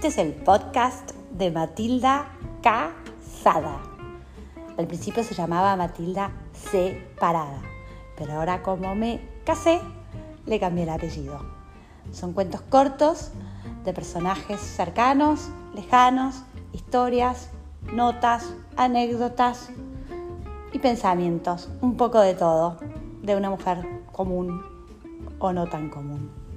Este es el podcast de Matilda Casada. Al principio se llamaba Matilda Separada, pero ahora como me casé, le cambié el apellido. Son cuentos cortos de personajes cercanos, lejanos, historias, notas, anécdotas y pensamientos, un poco de todo, de una mujer común o no tan común.